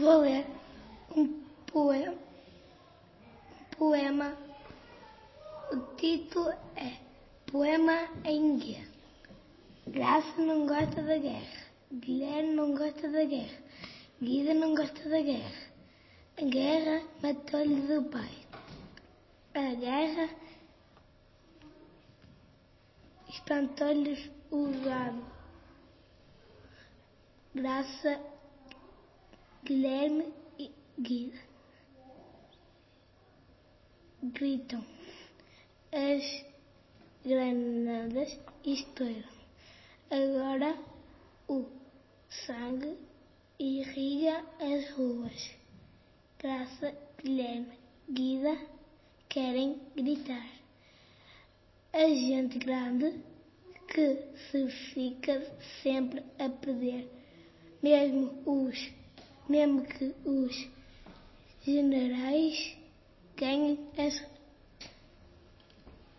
Vou ler um poema. Um poema. O título é Poema em Guerra. Graça não gosta da guerra. Guilherme não gosta da guerra. Guida não gosta da guerra. A guerra matou-lhe o pai. A guerra espantou-lhes o gado. Graça, Guilherme e Guida gritam. As granadas estouram. Agora o sangue irriga as ruas. Graça, Guilherme, Guida querem gritar. A gente grande que se fica sempre a pedir, mesmo os, mesmo que os generais ganhem as